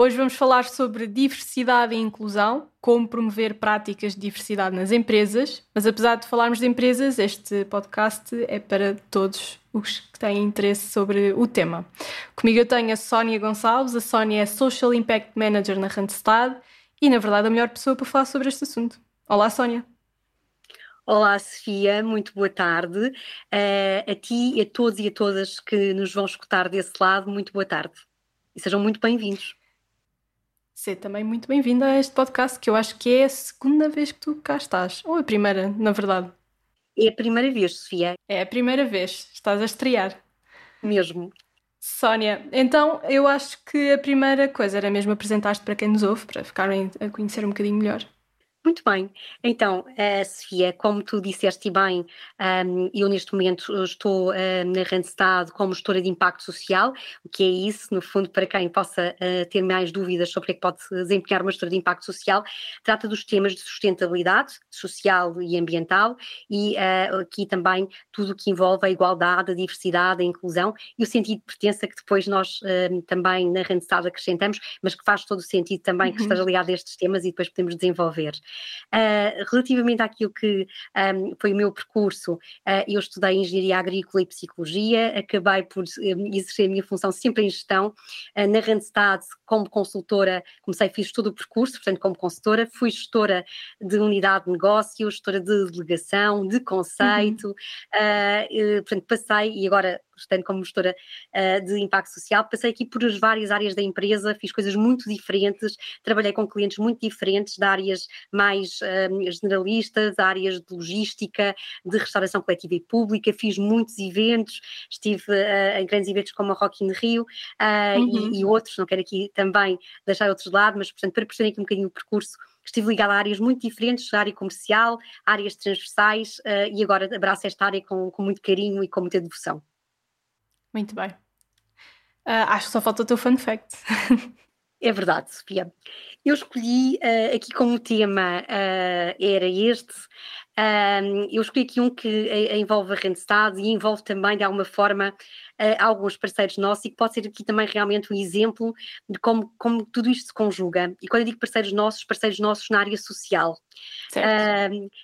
Hoje vamos falar sobre diversidade e inclusão, como promover práticas de diversidade nas empresas. Mas apesar de falarmos de empresas, este podcast é para todos os que têm interesse sobre o tema. Comigo eu tenho a Sónia Gonçalves. A Sónia é Social Impact Manager na Randstad e, na verdade, a melhor pessoa para falar sobre este assunto. Olá, Sónia. Olá, Sofia, muito boa tarde. Uh, a ti a todos e a todas que nos vão escutar desse lado, muito boa tarde. E sejam muito bem-vindos. Ser também muito bem-vinda a este podcast, que eu acho que é a segunda vez que tu cá estás. Ou a primeira, na verdade. É a primeira vez, Sofia. É a primeira vez. Estás a estrear. Mesmo. Sónia, então eu acho que a primeira coisa era mesmo apresentar-te para quem nos ouve, para ficarem a conhecer um bocadinho melhor. Muito bem. Então, uh, Sofia, como tu disseste bem, um, eu neste momento estou uh, na Randstad como gestora de impacto social. O que é isso? No fundo, para quem possa uh, ter mais dúvidas sobre o que é que pode desempenhar uma gestora de impacto social, trata dos temas de sustentabilidade social e ambiental e aqui também tudo o que envolve a igualdade, a diversidade, a inclusão e o sentido de pertença que depois nós também na Randstad acrescentamos, mas que faz todo o sentido também que uhum. esteja ligado a estes temas e depois podemos desenvolver. Uh, relativamente àquilo que um, foi o meu percurso, uh, eu estudei Engenharia Agrícola e Psicologia, acabei por um, exercer a minha função sempre em gestão. Uh, na Randstad, como consultora, comecei, fiz todo o percurso, portanto, como consultora, fui gestora de unidade de negócio, gestora de delegação, de conceito, uhum. portanto, passei e agora estando como gestora uh, de impacto social, passei aqui por as várias áreas da empresa, fiz coisas muito diferentes, trabalhei com clientes muito diferentes, de áreas mais uh, generalistas, áreas de logística, de restauração coletiva e pública, fiz muitos eventos, estive uh, em grandes eventos como a Rock in Rio uhum. e, e, outros, não quero aqui também deixar outros de lado, mas portanto para perceberem aqui um bocadinho o percurso estive ligada a áreas muito diferentes, área comercial, áreas transversais, uh, e agora abraço esta área com, com muito carinho e com muita devoção. Muito bem. Uh, acho que só falta o teu fun fact. É verdade, Sofia. Eu escolhi uh, aqui como tema uh, era este. eu escolhi aqui um que envolve a Randstad e envolve também, de alguma forma, alguns parceiros nossos e que pode ser aqui também realmente um exemplo de como, como tudo isto se conjuga. E quando eu digo parceiros nossos, parceiros nossos na área social.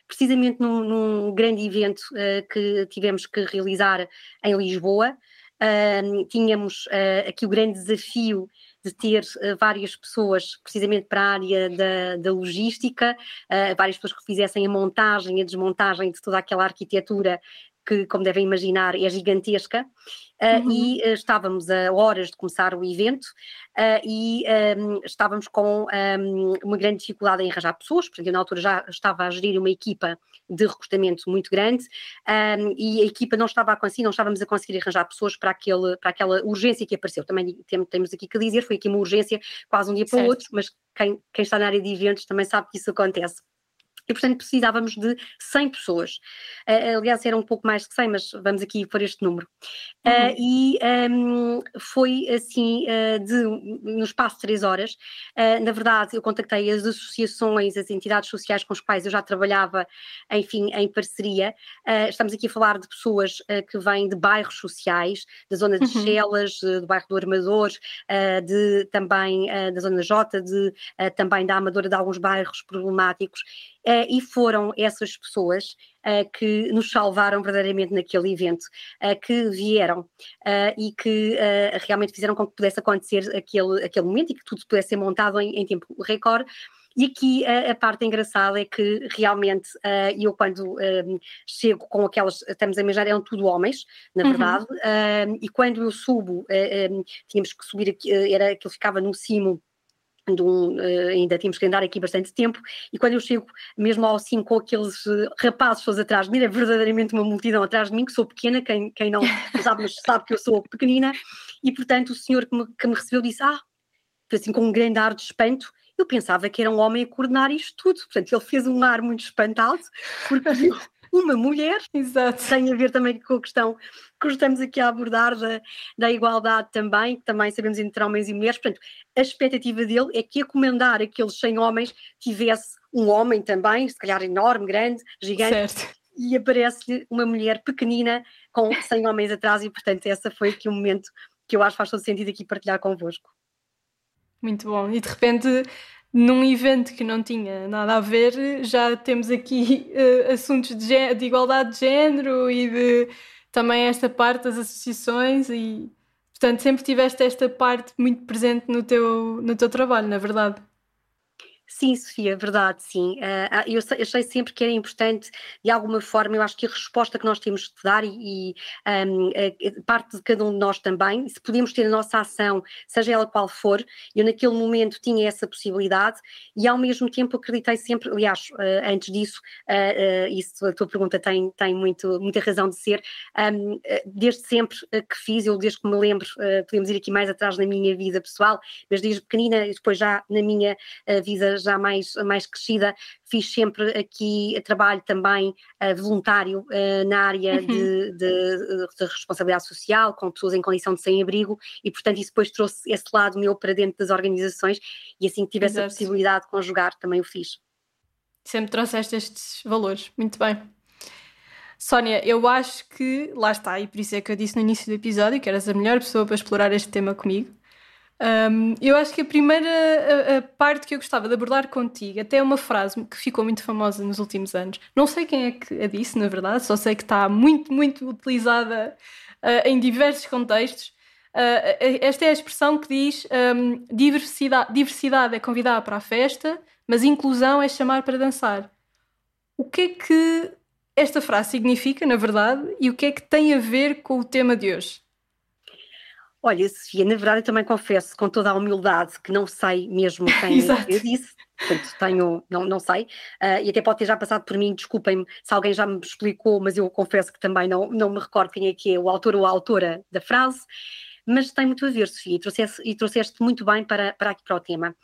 precisamente num, num, grande evento que tivemos que realizar em Lisboa, Uh, tínhamos uh, aqui o grande desafio de ter uh, várias pessoas, precisamente para a área da, da logística, ah, várias pessoas que fizessem a montagem, a desmontagem de toda aquela arquitetura que, como devem imaginar, é gigantesca, uh, uhum. e uh, estávamos a horas de começar o evento uh, e um, estávamos com um, uma grande dificuldade em arranjar pessoas, porque eu na altura já estava a gerir uma equipa de recrutamento muito grande um, e a equipa não estava a conseguir, não estávamos a conseguir arranjar pessoas para, aquele, para aquela urgência que apareceu. Também temos aqui que dizer, foi aqui uma urgência quase um dia para o outro, mas quem, quem está na área de eventos também sabe que isso acontece e portanto precisávamos de 100 pessoas. Uh, aliás, era um pouco mais que 100, mas vamos aqui por este número. Uhum. Uh, e um, foi assim, uh, de, no espaço de 3 horas. na verdade, eu contactei as associações, as entidades sociais com as quais eu já trabalhava, enfim, em parceria. estamos aqui a falar de pessoas que vêm de bairros sociais, da zona de uhum. Chelas, do bairro do Armador, de, também da zona J, de, também da Amadora, de alguns bairros problemáticos Uh, e foram essas pessoas uh, que nos salvaram verdadeiramente naquele evento, uh, que vieram e que realmente fizeram com que pudesse acontecer aquele, aquele momento e que tudo pudesse ser montado em, em tempo recorde. E aqui a, a, parte engraçada é que realmente uh, eu quando uh, chego com aquelas, estamos a imaginar, eram tudo homens, na uhum. verdade, uhum. uh, e quando eu subo, tínhamos que subir era que eu ficava no cimo um, uh, ainda tínhamos que andar aqui bastante tempo, e quando eu chego mesmo ao cimo com aqueles uh, rapazes todos atrás de mim, é verdadeiramente uma multidão atrás de mim, que sou pequena, quem, quem não sabe, mas sabe que eu sou pequenina, e portanto o senhor que me, que me recebeu disse, ah, assim com um grande ar de espanto, eu pensava que era um homem a coordenar isto tudo, portanto ele fez um ar muito espantado, porque viu, uma mulher. Exato. Tem a ver também com a questão que estamos aqui a abordar da, da igualdade também, que também sabemos entre homens e mulheres. Portanto, a expectativa dele é que a comandar aqueles 100 homens tivesse um homem também, se calhar enorme, grande, gigante. Certo. E aparece-lhe uma mulher pequenina com 100 homens atrás, e portanto, essa foi aqui um momento que eu acho que faz todo sentido aqui partilhar convosco. Muito bom. E de repente, num evento que não tinha nada a ver, já temos aqui uh, assuntos de, de, igualdade de género e de também esta parte das associações e portanto sempre tiveste esta parte muito presente no teu, no teu trabalho, na verdade. Sim, Sofia, verdade, sim. Uh, eu achei sempre que era importante, de alguma forma, eu acho que a resposta que nós temos de dar e, e um, a, parte de cada um de nós também, se podemos ter a nossa ação, seja ela qual for, eu naquele momento tinha essa possibilidade e ao mesmo tempo acreditei sempre, aliás, uh, antes disso, uh, isso a tua pergunta tem, tem muito, muita razão de ser, um, desde sempre que fiz, eu desde que me lembro, podemos ir aqui mais atrás na minha vida pessoal, mas desde pequenina e depois já na minha vida já mais, mais crescida, fiz sempre aqui trabalho também uh, voluntário uh, na área uhum. de, de, de, responsabilidade social, com pessoas em condição de sem-abrigo, e portanto isso depois trouxe esse lado meu para dentro das organizações, e assim que tive Exato. essa possibilidade de conjugar, também o fiz. Sempre trouxeste estes valores, muito bem. Sónia, eu acho que, lá está, e por isso é que eu disse no início do episódio que eras a melhor pessoa para explorar este tema comigo. Um, eu acho que a primeira a, a parte que eu gostava de abordar contigo, até é uma frase que ficou muito famosa nos últimos anos. Não sei quem é que a disse, na verdade, só sei que está muito, muito utilizada uh, em diversos contextos. Uh, esta é a expressão que diz um, diversidade, diversidade é convidar para a festa, mas inclusão é chamar para dançar. O que é que esta frase significa, na verdade, e o que é que tem a ver com o tema de hoje? Olha, Sofia, na verdade eu também confesso com toda a humildade que não sei mesmo quem eu disse, portanto tenho, não, não sei, uh, e até pode ter já passado por mim, desculpem-me se alguém já me explicou, mas eu confesso que também não, não me recordo quem é que é o autor ou a autora da frase, mas tem muito a ver, Sofia, e trouxeste, e trouxeste muito bem para, para aqui para o tema.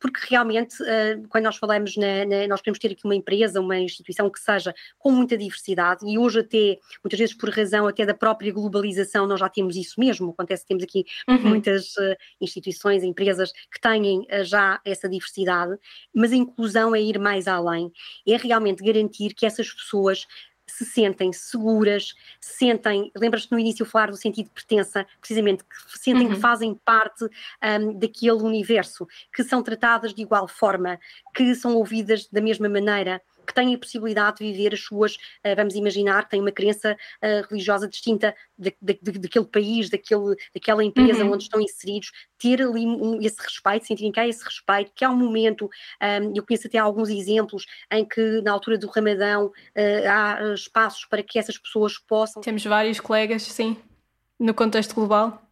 Porque realmente, uh, quando nós falamos, na, na, nós queremos ter aqui uma empresa, uma instituição que seja com muita diversidade, e hoje até, muitas vezes por razão até da própria globalização, nós já temos isso mesmo, acontece que temos aqui uhum. muitas uh, instituições, empresas que têm uh, já essa diversidade, mas a inclusão é ir mais além, é realmente garantir que essas pessoas se sentem seguras, se sentem, lembras-te no início falar do sentido de pertença, precisamente, que sentem uhum. que fazem parte um, daquele universo, que são tratadas de igual forma, que são ouvidas da mesma maneira que têm a possibilidade de viver as suas, uh, vamos imaginar, têm uma crença uh, religiosa distinta daquele país, daquele, daquela empresa uhum. onde estão inseridos, ter ali um, esse respeito, sentirem que há esse respeito, que há um momento, um, eu conheço até alguns exemplos em que na altura do Ramadão uh, há espaços para que essas pessoas possam. Temos vários colegas, sim, no contexto global.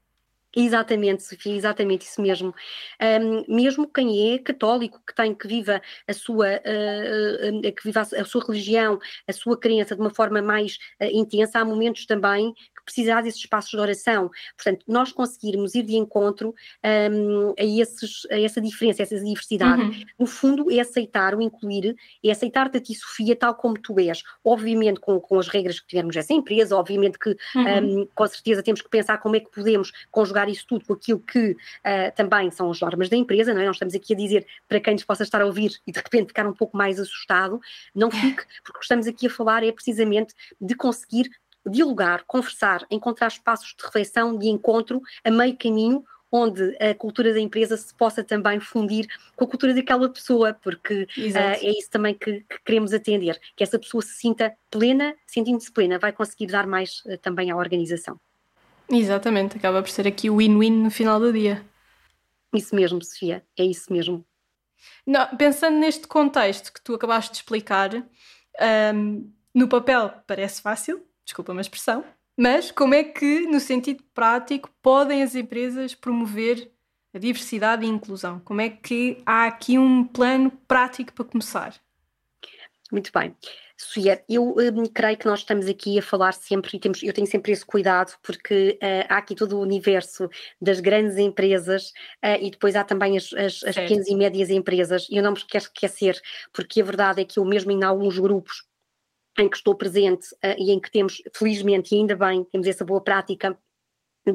Exatamente, Sofia, exatamente isso mesmo. Um, mesmo quem é católico, que tem que viva a sua, uh, uh, que viva a, sua religião, a sua crença de uma forma mais uh, intensa, há momentos também que precisar desses espaços de oração. Portanto, nós conseguirmos ir de encontro um, a, esses, a essa diferença, a essa diversidade, uhum. no fundo é aceitar, o incluir, é aceitar-te a ti, Sofia, tal como tu és. Obviamente com, com as regras que tivermos essa empresa, obviamente que uhum. um, com certeza temos que pensar como é que podemos conjugar isso tudo com aquilo que uh, também são as normas da empresa, não é? Nós estamos aqui a dizer para quem nos possa estar a ouvir e de repente ficar um pouco mais assustado, não fique, porque o que estamos aqui a falar é precisamente de conseguir dialogar, conversar, encontrar espaços de reflexão, de encontro, a meio caminho, onde a cultura da empresa se possa também fundir com a cultura daquela pessoa, porque uh, é isso também que, que, queremos atender, que essa pessoa se sinta plena, sentindo-se plena, vai conseguir dar mais uh, também à organização. Exatamente, acaba por ser aqui o win-win no final do dia. Isso mesmo, Sofia, é isso mesmo. Não, pensando neste contexto que tu acabaste de explicar, um, no papel parece fácil, desculpa uma expressão, mas como é que, no sentido prático, podem as empresas promover a diversidade e a inclusão? Como é que há aqui um plano prático para começar? Muito bem. Sofia, eu um, creio que nós estamos aqui a falar sempre, e temos, eu tenho sempre esse cuidado, porque uh, há aqui todo o universo das grandes empresas uh, e depois há também as, as, as pequenas e médias empresas, e eu não me quero esquecer, porque a verdade é que eu mesmo em alguns grupos em que estou presente uh, e em que temos, felizmente e ainda bem, temos essa boa prática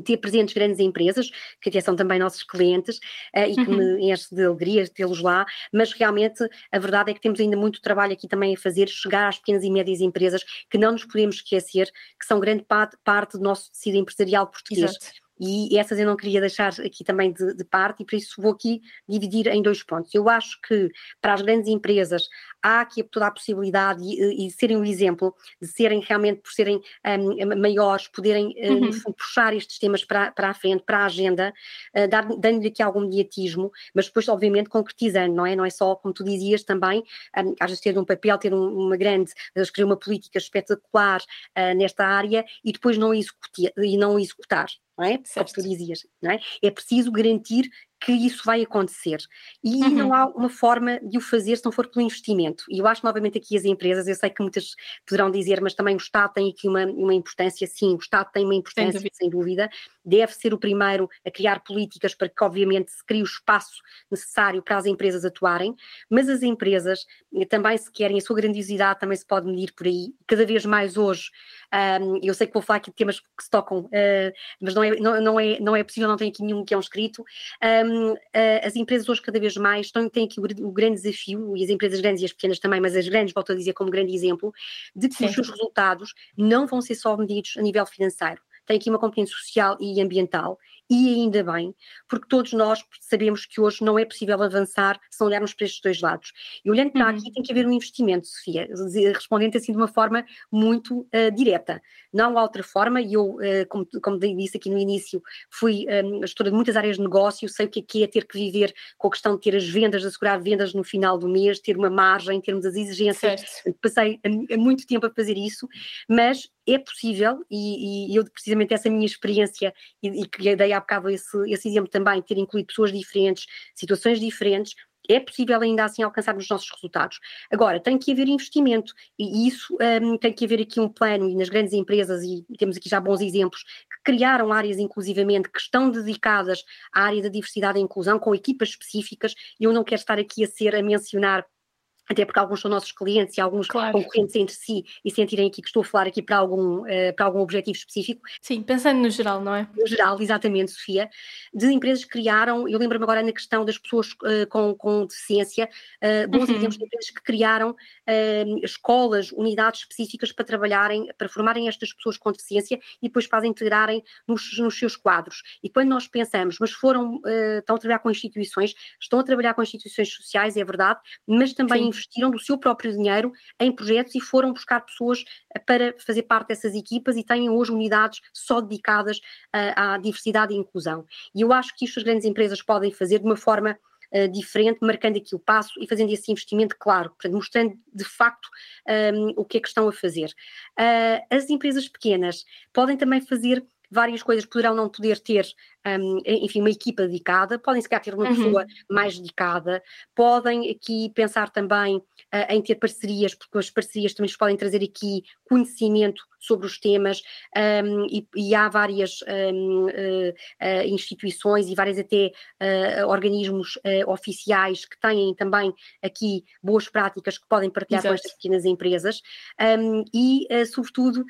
ter presentes grandes empresas, que até são também nossos clientes, uh, e que uhum. me enche de alegria tê-los lá, mas realmente a verdade é que temos ainda muito trabalho aqui também a fazer, chegar às pequenas e médias empresas, que não nos podemos esquecer, que são grande parte, parte do nosso tecido empresarial português. Exato e essas eu não queria deixar aqui também de, de, parte, e por isso vou aqui dividir em dois pontos. Eu acho que para as grandes empresas há aqui toda a possibilidade e, e serem um exemplo, de serem realmente, por serem um, maiores, poderem um, uhum. puxar estes temas para, para a frente, para a agenda, uh, dando-lhe aqui algum mediatismo, mas depois, obviamente, concretizando, não é? Não é só, como tu dizias também, um, às vezes ter um papel, ter um, uma grande, escrever uma política espetacular uh, nesta área e depois não executar, e não executar não é? Certo. Como tu dizias, não é? É preciso garantir que isso vai acontecer. E uhum. não há uma forma de o fazer se não for pelo investimento. E eu acho novamente aqui as empresas, eu sei que muitas poderão dizer, mas também o Estado tem aqui uma, uma importância, sim, o Estado tem uma importância, sem dúvida. sem dúvida, deve ser o primeiro a criar políticas para que, obviamente, se crie o espaço necessário para as empresas atuarem, mas as empresas eh, também, se querem, a sua grandiosidade também se pode medir por aí. Cada vez mais hoje, um, eu sei que vou falar aqui de temas que se tocam, uh, mas não é, não, não, é, não é possível, não tenho aqui nenhum que é um escrito. Um, uh, as empresas hoje cada vez mais têm, têm aqui o, o, grande desafio, e as empresas grandes e as pequenas também, mas as grandes, volto a dizer como grande exemplo, de que Sim. os seus resultados não vão ser só medidos a nível financeiro tem aqui uma componente social e ambiental, e ainda bem, porque todos nós sabemos que hoje não é possível avançar se não olharmos para estes dois lados. E olhando para uhum. aqui, tem que haver um investimento, Sofia, respondendo assim de uma forma muito uh, direta. Não há outra forma, e eu, uh, como, como disse aqui no início, fui um, gestora de muitas áreas de negócio, sei o que é, que é ter que viver com a questão de ter as vendas, de assegurar vendas no final do mês, ter uma margem, termos as exigências. Certo. Passei há muito tempo a fazer isso, mas é possível, e, e, eu precisamente essa minha experiência, e, e que dei há bocado esse, esse exemplo também, ter incluído pessoas diferentes, situações diferentes, é possível ainda assim alcançarmos os nossos resultados. Agora, tem que haver investimento e isso um, tem que haver aqui um plano e nas grandes empresas, e temos aqui já bons exemplos, que criaram áreas inclusivamente que estão dedicadas à área da diversidade e inclusão, com equipas específicas, e eu não quero estar aqui a ser a mencionar até porque alguns são nossos clientes e alguns claro. concorrentes entre si e sentirem aqui que estou a falar aqui para algum, uh, para algum objetivo específico. Sim, pensando no geral, não é? No geral, exatamente, Sofia. De empresas que criaram, eu lembro-me agora na questão das pessoas uh, com, com deficiência, uh, bons uhum. exemplos de empresas que criaram escolas, unidades específicas para trabalharem, para formarem estas pessoas com deficiência e depois para as integrarem nos, nos seus quadros. E quando nós pensamos, mas foram, estão a trabalhar com instituições, estão a trabalhar com instituições sociais, é verdade, mas também Sim investiram do seu próprio dinheiro em projetos e foram buscar pessoas eh, para fazer parte dessas equipas e têm hoje unidades só dedicadas uh, à diversidade e inclusão. E eu acho que isto as grandes empresas podem fazer de uma forma Uh, diferente, marcando aqui o passo e fazendo esse investimento claro, portanto, mostrando de facto um, ehm, o que é que estão a fazer. Uh, as empresas pequenas podem também fazer várias coisas, poderão não poder ter um, enfim, uma equipa dedicada, podem se calhar ter uma uhum. pessoa mais dedicada, podem aqui pensar também uh, em ter parcerias, porque as parcerias também nos podem trazer aqui conhecimento sobre os temas um, e, e, há várias um, uh, uh, instituições e várias até organismos oficiais que têm também aqui boas práticas que podem partilhar Exato. com estas pequenas empresas e, sobretudo,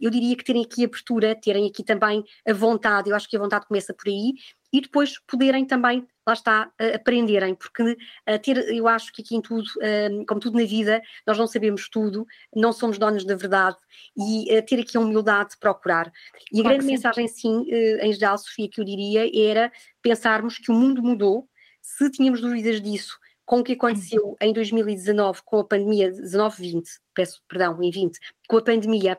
eu diria que terem aqui abertura, terem aqui também a vontade, eu acho que a vontade começa por aí, e depois poderem também, lá está, uh, aprenderem, porque uh, ter, eu acho que aqui em tudo, uh, como tudo na vida, nós não sabemos tudo, não somos donos da verdade, e ter aqui a humildade de procurar. E a grande mensagem, sim, em geral, Sofia, que eu diria, era pensarmos que o mundo mudou, se tínhamos dúvidas disso, com o que aconteceu em 2019 com a pandemia, 19-20, peço perdão, em 20, com a pandemia,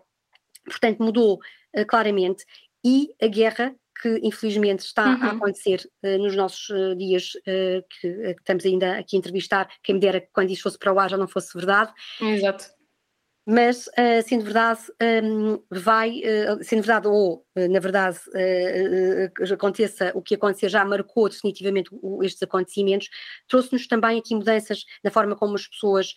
portanto mudou uh, claramente, e a guerra que infelizmente está uhum. a acontecer uh, nos nossos uh, dias uh, que, que, estamos ainda aqui a entrevistar, quem me dera que quando isto fosse para o ar já não fosse verdade. Exato mas uh, sendo verdade um, vai, uh, sendo verdade ou uh, na verdade aconteça o que acontecer já marcou definitivamente estes acontecimentos, trouxe-nos também aqui mudanças na forma como as pessoas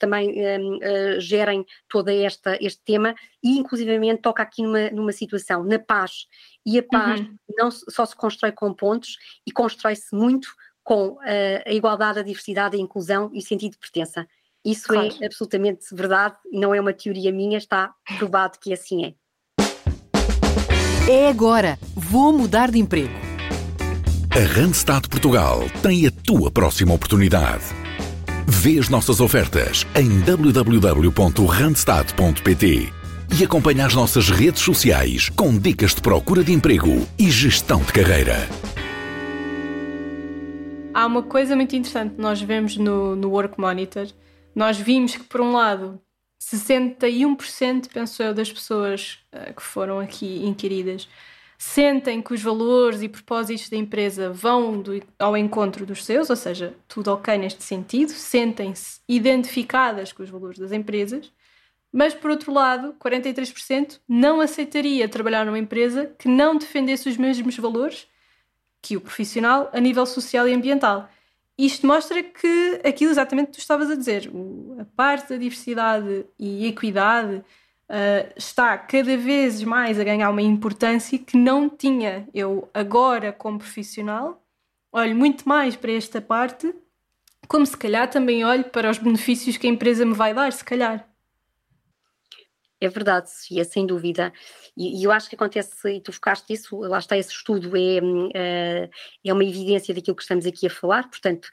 também um, gerem todo este tema e inclusivamente toca aqui numa, numa situação, na paz, e a paz uhum. não só se constrói com pontos e constrói-se muito com a igualdade, a diversidade, a inclusão e o sentido de pertença. Isso é claro. é absolutamente verdade, não é uma teoria minha, está provado que assim é. É agora, vou mudar de emprego. A Randstad Portugal tem a tua próxima oportunidade. Vê as nossas ofertas em www.randstad.pt e acompanha as nossas redes sociais com dicas de procura de emprego e gestão de carreira. Há uma coisa muito interessante que nós vemos no, no Work Monitor. Nós vimos que, por um lado, 61%, penso eu, das pessoas uh, que foram aqui inquiridas sentem que os valores e propósitos da empresa vão do, ao encontro dos seus, ou seja, tudo ok neste sentido, sentem-se identificadas com os valores das empresas, mas por outro lado, 43% não aceitaria trabalhar numa empresa que não defendesse os mesmos valores que o profissional a nível social e ambiental. Isto mostra que aquilo exatamente que tu estavas a dizer, a parte da diversidade e equidade uh, está cada vez mais a ganhar uma importância que não tinha. Eu agora, como profissional, olho muito mais para esta parte, como se calhar também olho para os benefícios que a empresa me vai dar, se calhar. É verdade, Sofia, sem dúvida. E, e, eu acho que acontece, e tu focaste isso, lá está esse estudo, é, é, é uma evidência daquilo que estamos aqui a falar, portanto,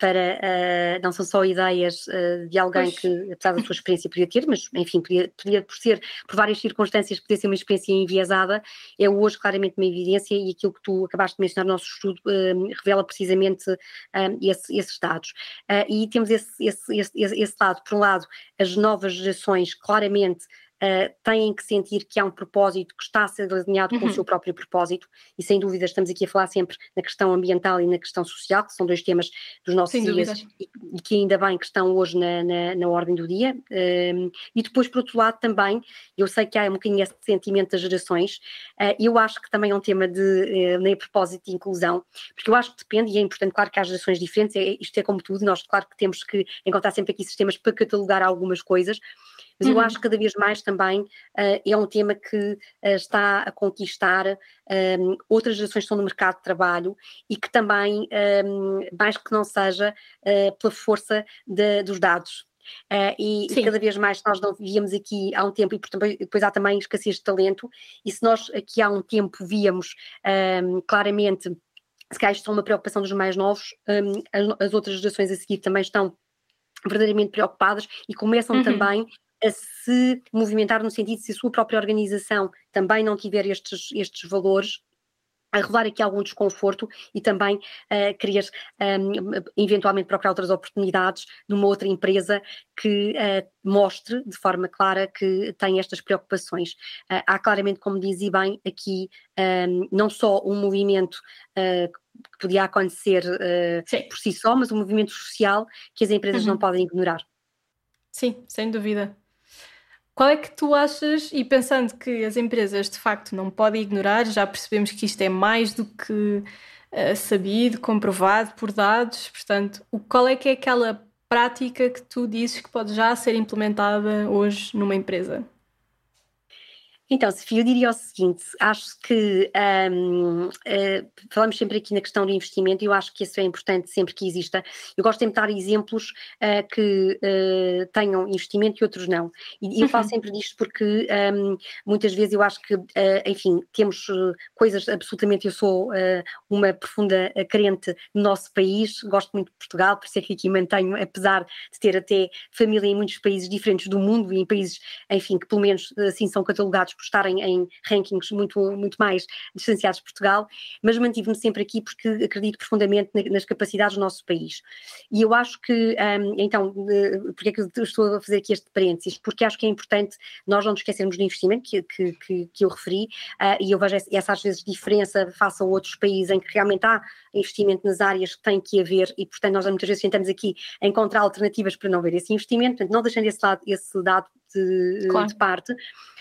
para uh, não são só ideias uh, de alguém pois. que, apesar da sua experiência, podia ter, mas enfim, podia, podia, por ser, por várias circunstâncias, podia ser uma experiência enviesada, é hoje claramente uma evidência e aquilo que tu acabaste de mencionar no nosso estudo uh, revela precisamente esse, esses dados. e temos esse, esse, esse, esse lado, por um lado, as novas gerações claramente uh, têm que sentir que há um propósito que está a ser alinhado uhum. com o uhum. seu próprio propósito, e sem dúvida estamos aqui a falar sempre na questão ambiental e na questão social, que são dois temas dos nossos dias e, e, que ainda bem que estão hoje na, na, na ordem do dia. Uh, e depois, por outro lado, também, eu sei que há um bocadinho esse sentimento das gerações, uh, eu acho que também é um tema de, uh, nem propósito de inclusão, porque eu acho que depende, e é importante, claro que há gerações diferentes, é, isto é como tudo, nós claro que temos que encontrar sempre aqui sistemas para catalogar algumas coisas, mas uhum. eu acho que cada vez mais também uh, é um tema que uh, está a conquistar um, ehm, outras gerações que estão no mercado de trabalho e que também, um, ehm, mais que não seja uh, pela força de, dos dados. Uh, e, e, cada vez mais nós não víamos aqui há um tempo, e depois há também escassez de talento, e se nós aqui há um tempo víamos um, ehm, claramente, se calhar isto é uma preocupação dos mais novos, um, as, as, outras gerações a seguir também estão verdadeiramente preocupadas e começam uhum. também a se movimentar no sentido de se a sua própria organização também não tiver estes, estes valores, a revelar aqui algum desconforto e também uh, querer um, eventualmente procurar outras oportunidades numa outra empresa que uh, mostre de forma clara que tem estas preocupações. Uh, há claramente, como dizia bem, aqui um, não só um movimento uh, que podia acontecer por si só, mas um movimento social que as empresas uhum. não podem ignorar. Sim, sem dúvida. Qual é que tu achas, e pensando que as empresas de facto não podem ignorar, já percebemos que isto é mais do que uh, sabido, comprovado por dados, portanto, o, qual é que é aquela prática que tu dizes que pode já ser implementada hoje numa empresa? Então, Sofia, eu diria o seguinte: acho que um, uh, eh, falamos sempre aqui na questão do investimento e eu acho que isso é importante sempre que exista. Eu gosto de dar exemplos uh, que uh, tenham investimento e outros não. E, e eu falo uhum. sempre disto porque um, muitas vezes eu acho que, enfim, temos coisas absolutamente. Eu sou uma profunda crente no nosso país, gosto muito de Portugal, por isso é que aqui mantenho, apesar de ter até família em muitos países diferentes do mundo e em países, enfim, que pelo menos assim são catalogados por estarem em rankings muito, muito mais distanciados de Portugal, mas mantive-me sempre aqui porque acredito profundamente nas capacidades do nosso país. E eu acho que, um, então, porque é que eu estou a fazer aqui este parênteses? Porque acho que é importante nós não nos esquecermos do investimento que, que, que, que eu referi, uh, e eu vejo essa às vezes diferença face a outros países em que realmente há investimento nas áreas que tem que haver e, portanto, nós muitas vezes tentamos aqui encontrar alternativas para não ver esse investimento, portanto, não deixando esse, lado, esse dado de, claro. de parte.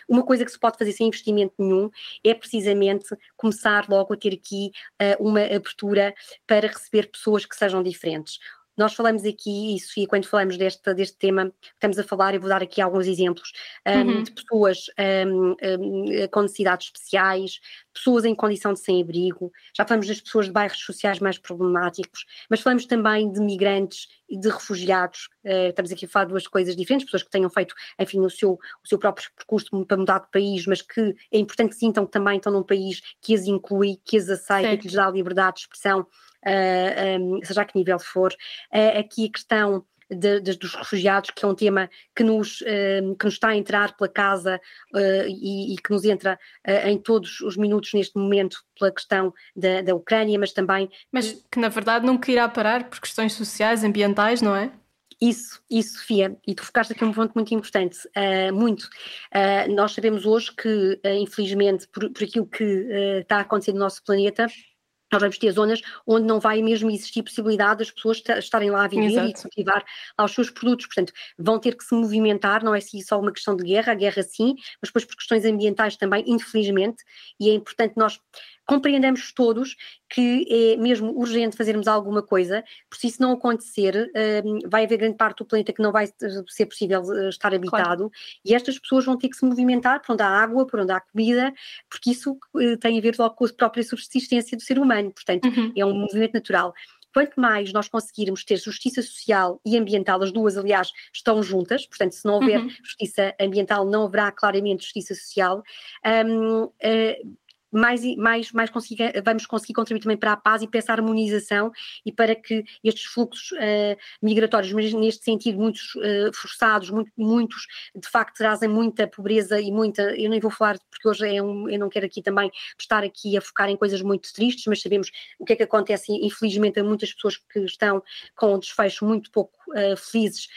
Uma coisa que se pode fazer sem investimento nenhum é precisamente começar logo a ter aqui uh, uma abertura para receber pessoas que sejam diferentes. Nós falamos aqui, e Sofia, quando falamos deste, deste tema, estamos a falar, eu vou dar aqui alguns exemplos, um, uhum. de pessoas um, um, com necessidades especiais, pessoas em condição de sem-abrigo, já falamos das pessoas de bairros sociais mais problemáticos, mas falamos também de migrantes e de refugiados. Uh, estamos aqui a falar de duas coisas diferentes, pessoas que tenham feito, enfim, o seu, o seu próprio percurso para mudar de país, mas que é importante que sintam que também estão num país que as inclui, que as aceita, certo. que lhes dá liberdade de expressão, uh, eh, um, seja a que nível for. Uh, aqui a questão de, de, dos refugiados, que é um tema que nos, uh, que nos está a entrar pela casa uh, e, e, que nos entra uh, em todos os minutos neste momento pela questão da, da Ucrânia, mas também. Mas que na verdade nunca irá parar por questões sociais, ambientais, não é? Isso, isso, Sofia, e tu focaste aqui um ponto muito importante, uh, muito. Uh, nós sabemos hoje que, uh, infelizmente, por, por, aquilo que está a acontecer no nosso planeta, nós vamos ter zonas onde não vai mesmo existir possibilidade das pessoas estarem lá a viver Exato. e cultivar lá os seus produtos. Portanto, vão ter que se movimentar, não é assim só uma questão de guerra, a guerra sim, mas depois por questões ambientais também, infelizmente, e é importante nós compreendamos todos que é mesmo urgente fazermos alguma coisa, porque se isso não acontecer, um, vai haver grande parte do planeta que não vai ser possível eh, estar habitado, claro. e estas pessoas vão ter que se movimentar por onde há água, por onde há comida, porque isso uh, tem a ver logo com a própria subsistência do ser humano, portanto, uhum. é um movimento natural. Quanto mais nós conseguirmos ter justiça social e ambiental, as duas, aliás, estão juntas, portanto, se não houver uhum. justiça ambiental, não haverá claramente justiça social. Um, uh, mais, mais, mais consiga, vamos conseguir contribuir também para a paz e para essa harmonização e para que estes fluxos uh, migratórios, mas neste sentido, muitos uh, forçados, muito, muitos de facto trazem muita pobreza e muita. Eu nem vou falar porque hoje é um, eu não quero aqui também estar aqui a focar em coisas muito tristes, mas sabemos o que é que acontece, infelizmente, a muitas pessoas que estão com um desfecho muito pouco uh, felizes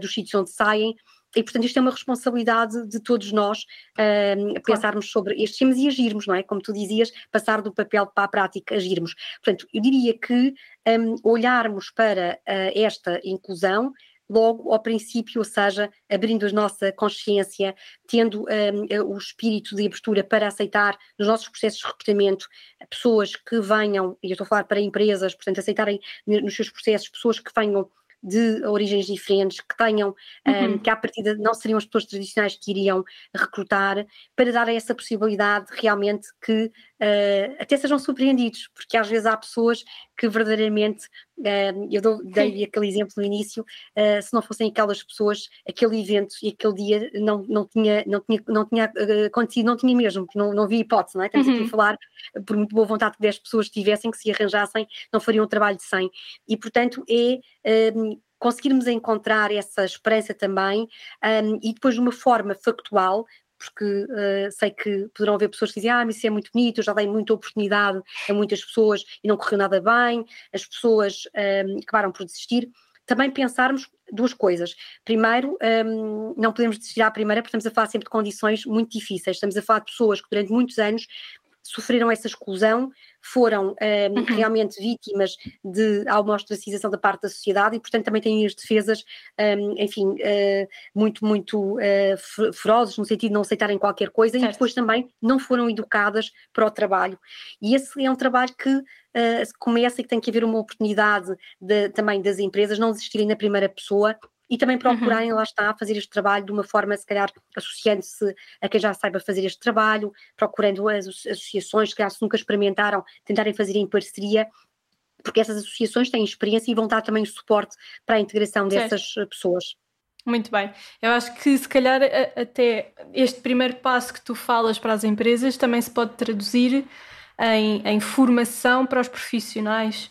dos sítios onde saem e, portanto, isto é uma responsabilidade de todos nós um, claro. pensarmos sobre estes temas e agirmos, não é? Como tu dizias, passar do papel para a prática, agirmos. Portanto, eu diria que um, olharmos para uh, esta inclusão logo ao princípio, ou seja, abrindo a nossa consciência, tendo um, o espírito de abertura para aceitar nos nossos processos de recrutamento pessoas que venham, e eu estou a falar para empresas, portanto, aceitarem nos seus processos pessoas que venham de origens diferentes, que tenham, uhum. um, que à partida não seriam as pessoas tradicionais que iriam recrutar, para dar essa possibilidade realmente que uh, até sejam surpreendidos, porque às vezes há pessoas que verdadeiramente, uh, eu dou, dei aquele exemplo no início, uh, se não fossem aquelas pessoas, aquele evento e aquele dia não, não tinha, não tinha, não tinha acontecido, não tinha mesmo, não, não vi hipótese, não é? Estamos uhum. aqui a uhum. falar, por muito boa vontade que 10 pessoas tivessem, que se arranjassem, não fariam um trabalho de 100. E, portanto, é conseguirmos encontrar essa esperança também um, e depois de uma forma factual, porque uh, sei que poderão haver pessoas que dizem, ah, mas isso é muito bonito, eu já dei muita oportunidade a muitas pessoas e não correu nada bem, as pessoas um, acabaram por desistir. Também pensarmos duas coisas. Primeiro, um, não podemos desistir à primeira, porque estamos a falar sempre de condições muito difíceis. Estamos a falar de pessoas que durante muitos anos sofreram essa exclusão, foram um, uhum. realmente vítimas de alguma ostracização da parte da sociedade e, portanto, também têm as defesas, um, enfim, uh, muito, muito uh, ferozes, no sentido de não aceitarem qualquer coisa certo. e depois também não foram educadas para o trabalho. E esse é um trabalho que uh, começa e que tem que haver uma oportunidade de, também das empresas não desistirem na primeira pessoa e também procurarem, uhum. lá está, fazer este trabalho de uma forma, se calhar, associando-se a quem já saiba fazer este trabalho, procurando as associações, que se nunca experimentaram, tentarem fazer em parceria, porque essas associações têm experiência e vão dar também suporte para a integração dessas certo. pessoas. Muito bem. Eu acho que se calhar até este primeiro passo que tu falas para as empresas também se pode traduzir em, em formação para os profissionais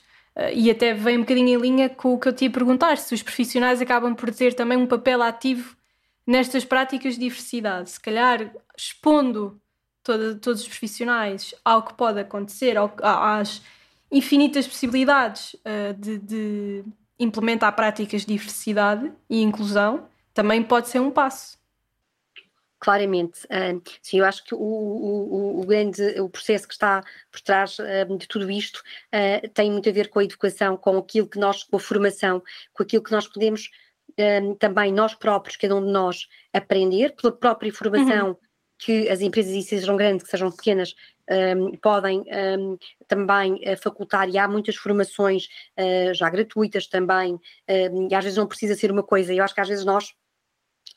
e até vem um bocadinho em linha com o que eu te ia perguntar, se os profissionais acabam por ter também um papel ativo nestas práticas de diversidade. Se calhar expondo toda, todos os profissionais ao que pode acontecer, ao, às infinitas possibilidades uh, de, de implementar práticas de diversidade e inclusão, também pode ser um passo. Claramente, uh, sim, eu acho que o, o, o, grande o processo que está por trás uh, de tudo isto uh, tem muito a ver com a educação, com aquilo que nós, com a formação, com aquilo que nós podemos também nós próprios, cada um de nós, aprender, pela própria formação uhum. que as empresas, e sejam grandes, que sejam pequenas, um, podem um, também facultar, e há muitas formações já gratuitas também, e às vezes não precisa ser uma coisa, eu acho que às vezes nós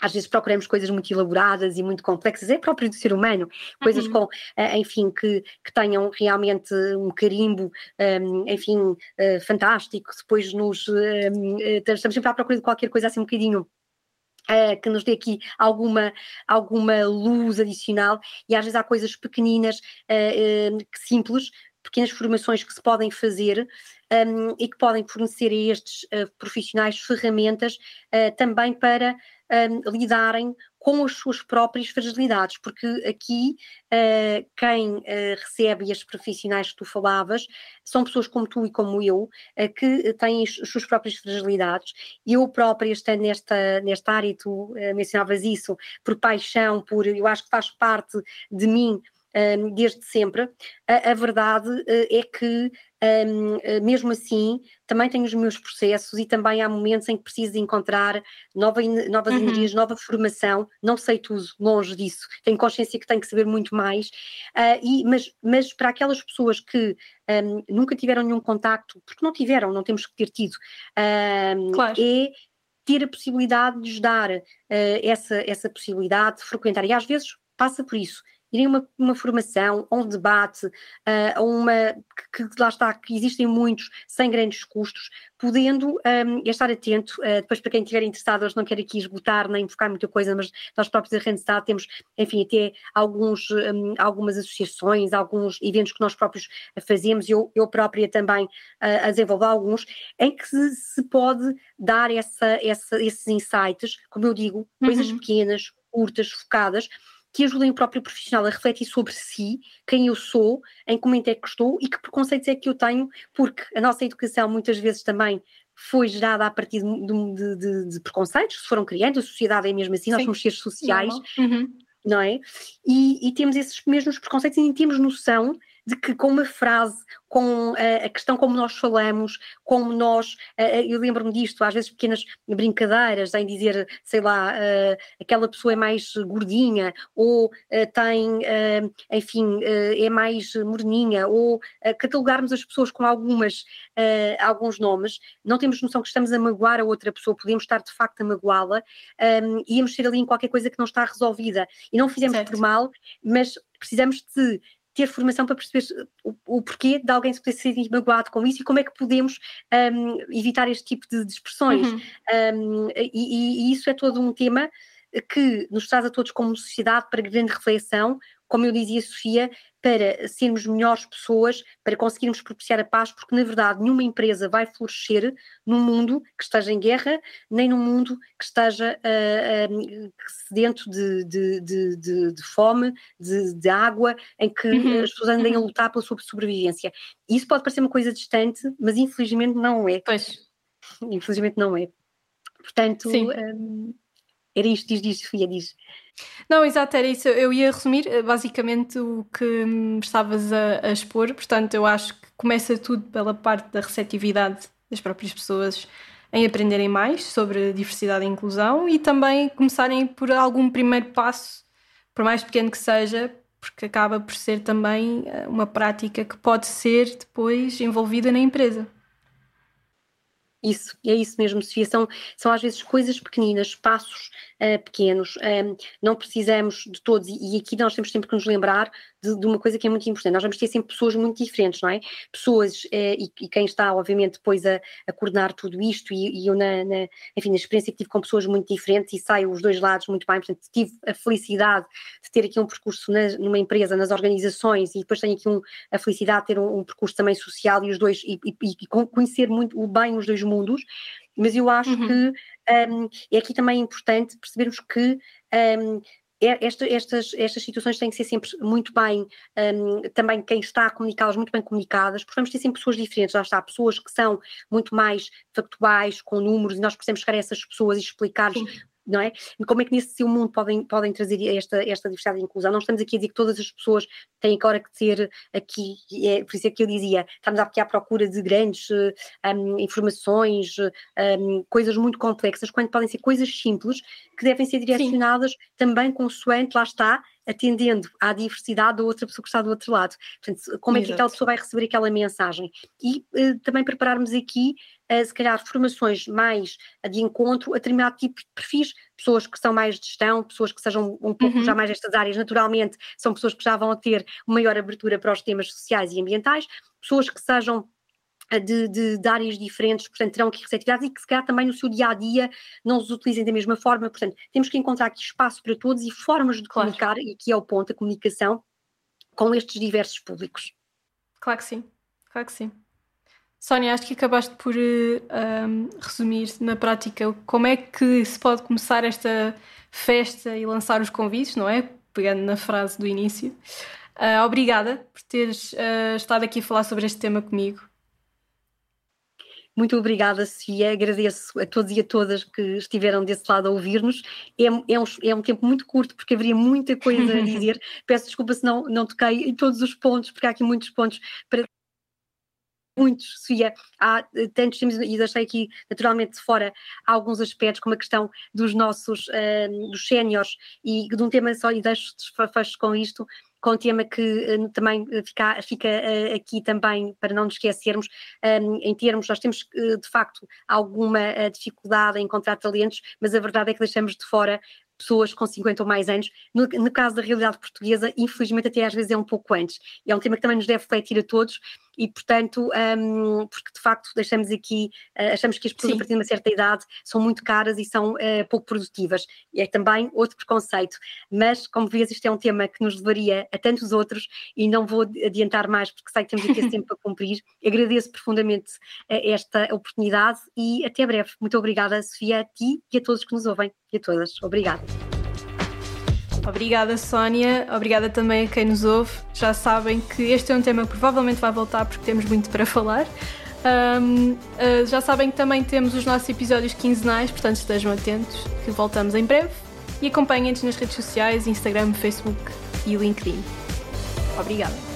às vezes procuramos coisas muito elaboradas e muito complexas, é próprio do ser humano, coisas uhum. com, eh, enfim, que, que tenham realmente um carimbo, um, enfim, uh, fantástico, depois nos, um, estamos sempre à procura de qualquer coisa assim um bocadinho Uh, que nos dê aqui alguma, alguma luz adicional e às vezes há coisas pequeninas, uh, uh, simples, pequenas formações que se podem fazer um, e que podem fornecer a estes profissionais ferramentas também para um, lidarem com as suas próprias fragilidades, porque aqui uh, quem uh, recebe estes profissionais que tu falavas são pessoas como tu e como eu, uh, que têm as suas próprias fragilidades. Eu própria, estando nesta, nesta área, e tu mencionavas isso, por paixão, por eu acho que faz parte de mim desde sempre, a, a verdade é que, um, eh, mesmo assim, também tenho os meus processos e também há momentos em que preciso encontrar nova, novas uhum. energias, nova formação. Não sei tudo, longe disso. Tenho consciência que tenho que saber muito mais. Uh, e, mas, mas para aquelas pessoas que um, nunca tiveram nenhum contacto, porque não tiveram, não temos que ter tido, um, claro. é ter a possibilidade de lhes dar uh, essa, essa possibilidade de frequentar. E às vezes passa por isso irem a uma, uma formação, a um debate, a uma que, que, lá está, que existem muitos sem grandes custos, podendo um, estar atento, uh, depois para quem estiver interessado, eu não quero aqui esgotar nem focar muita coisa, mas nós próprios da Randstad temos, enfim, até alguns, um, algumas associações, alguns eventos que nós próprios fazemos, eu, eu própria também uh, a desenvolver alguns, em que se, se pode dar essa, essa, esses insights, como eu digo, coisas uhum. pequenas, curtas, focadas, que ajudem o próprio profissional a refletir sobre si, quem eu sou, em que momento é que estou e que preconceitos é que eu tenho, porque a nossa educação muitas vezes também foi gerada a partir de, de, de, de preconceitos, se foram criando, a sociedade é mesmo assim, Sim. nós somos seres sociais, uhum. não é? E, e, temos esses mesmos preconceitos e nem temos noção de que com uma frase, com uh, a questão como nós falamos, como nós, uh, eu lembro-me disto, às vezes pequenas brincadeiras, em dizer, sei lá, aquela pessoa é mais gordinha, ou tem, enfim, é mais moreninha, ou catalogarmos as pessoas com algumas, alguns nomes, não temos noção que estamos a magoar a outra pessoa, podemos estar de facto a magoá-la, íamos ser ali em qualquer coisa que não está resolvida, e não fizemos certo. por mal, mas precisamos de ter formação para perceber o, o porquê de alguém se poder ser magoado com isso e como é que podemos um, evitar este tipo de, de expressões. Uhum. Um, e, e, isso é todo um tema que nos traz a todos como sociedade para grande reflexão, como eu dizia, Sofia, para sermos melhores pessoas, para conseguirmos propiciar a paz, porque na verdade nenhuma empresa vai florescer num mundo que esteja em guerra, nem num mundo que esteja uh, uh, sedento de, de, de, de fome, de, água, em que uhum. as pessoas andem a uhum. lutar pela sua sobrevivência. Isso pode parecer uma coisa distante, mas infelizmente não é. Pois. Infelizmente não é. Portanto, um, era isto, diz, diz, Sofia, diz. Não, exato, era isso. Eu ia resumir eh, basicamente o que estavas a, a, expor. Portanto, eu acho que começa tudo pela parte da receptividade das próprias pessoas em aprenderem mais sobre diversidade e inclusão e também começarem por algum primeiro passo, por mais pequeno que seja, porque acaba por ser também eh, uma prática que pode ser depois envolvida na empresa. Isso, é isso mesmo, Sofia. São, são às vezes coisas pequeninas, passos uh, pequenos. Um, não precisamos de todos, e, e, aqui nós temos sempre que nos lembrar de, de, uma coisa que é muito importante. Nós vamos ter sempre pessoas muito diferentes, não é? Pessoas, uh, e, e, quem está, obviamente, depois a, a coordenar tudo isto, e, e eu, na, na, enfim, na experiência que tive com pessoas muito diferentes, e saio os dois lados muito bem. Portanto, tive a felicidade de ter aqui um percurso na, numa empresa, nas organizações, e depois tenho aqui um, a felicidade de ter um, um percurso também social, e os dois, e, e conhecer muito bem os dois mundos mas eu acho uhum. que um, é aqui também importante percebermos que um, é, esta, estas, estas situações têm que ser sempre muito bem, um, também quem está a comunicá-las, muito bem comunicadas, porque vamos ter sempre pessoas diferentes, lá está, pessoas que são muito mais factuais, com números, e nós precisamos chegar a essas pessoas e explicar-lhes não é? Como é que nesse seu mundo podem, podem trazer esta, esta diversidade e inclusão? Não estamos aqui a dizer que todas as pessoas têm agora que ter aqui, é, por isso é que eu dizia, estamos aqui à procura de grandes um, informações, um, coisas muito complexas, quando podem ser coisas simples que devem ser direcionadas Sim. também consoante, lá está, atendendo à diversidade da outra pessoa que está do outro lado. Portanto, como é que aquela pessoa vai receber aquela mensagem? E uh, também prepararmos aqui, uh, se calhar, formações mais de encontro a determinado tipo de perfis, pessoas que são mais de gestão, pessoas que sejam um pouco uhum. já mais destas áreas, naturalmente, são pessoas que já vão ter maior abertura para os temas sociais e ambientais, pessoas que sejam de, de, de, áreas diferentes, portanto terão que receptividades e que se calhar também no seu dia a dia não os utilizem da mesma forma, portanto temos que encontrar aqui espaço para todos e formas de claro. comunicar, e aqui é o ponto, a comunicação com estes diversos públicos. Claro que sim, claro que sim. Sónia, acho que acabaste por um, ehm, resumir na prática como é que se pode começar esta festa e lançar os convites, não é? Pegando na frase do início. Uh, obrigada por teres uh, estado aqui a falar sobre este tema comigo. Muito obrigada, Sofia. Agradeço a todos e a todas que estiveram desse lado a ouvir-nos. É, é, um, é um tempo muito curto, porque haveria muita coisa a dizer. Peço desculpa se não, não toquei em todos os pontos, porque há aqui muitos pontos para muitos, Sofia, há eh, tantos temas, e deixei aqui naturalmente de fora alguns aspectos, como a questão dos nossos, uh, dos séniores, e de um tema só, e deixo fecho com isto, com o tema que uh, também fica, fica uh, aqui também, para não nos esquecermos, um, em termos, nós temos de facto alguma dificuldade em encontrar talentos, mas a verdade é que deixamos de fora pessoas com 50 ou mais anos. No, no, caso da realidade portuguesa, infelizmente até às vezes é um pouco antes. É um tema que também nos deve refletir a todos e, portanto, um, porque de facto deixamos aqui, uh, achamos que as pessoas Sim. a partir de uma certa idade são muito caras e são uh, pouco produtivas. E é também outro preconceito. Mas, como vês, isto é um tema que nos levaria a tantos outros e não vou adiantar mais porque sei que temos aqui esse tempo para cumprir. Agradeço profundamente uh, esta oportunidade e até breve. Muito obrigada, Sofia, a ti e a todos que nos ouvem e a todas. Obrigada. Obrigada, Sónia. Obrigada também a quem nos ouve. Já sabem que este é um tema que provavelmente vai voltar porque temos muito para falar. Um, uh, ah, já sabem que também temos os nossos episódios quinzenais, portanto estejam atentos que voltamos em breve. E acompanhem-nos nas redes sociais, Instagram, Facebook e LinkedIn. Obrigada.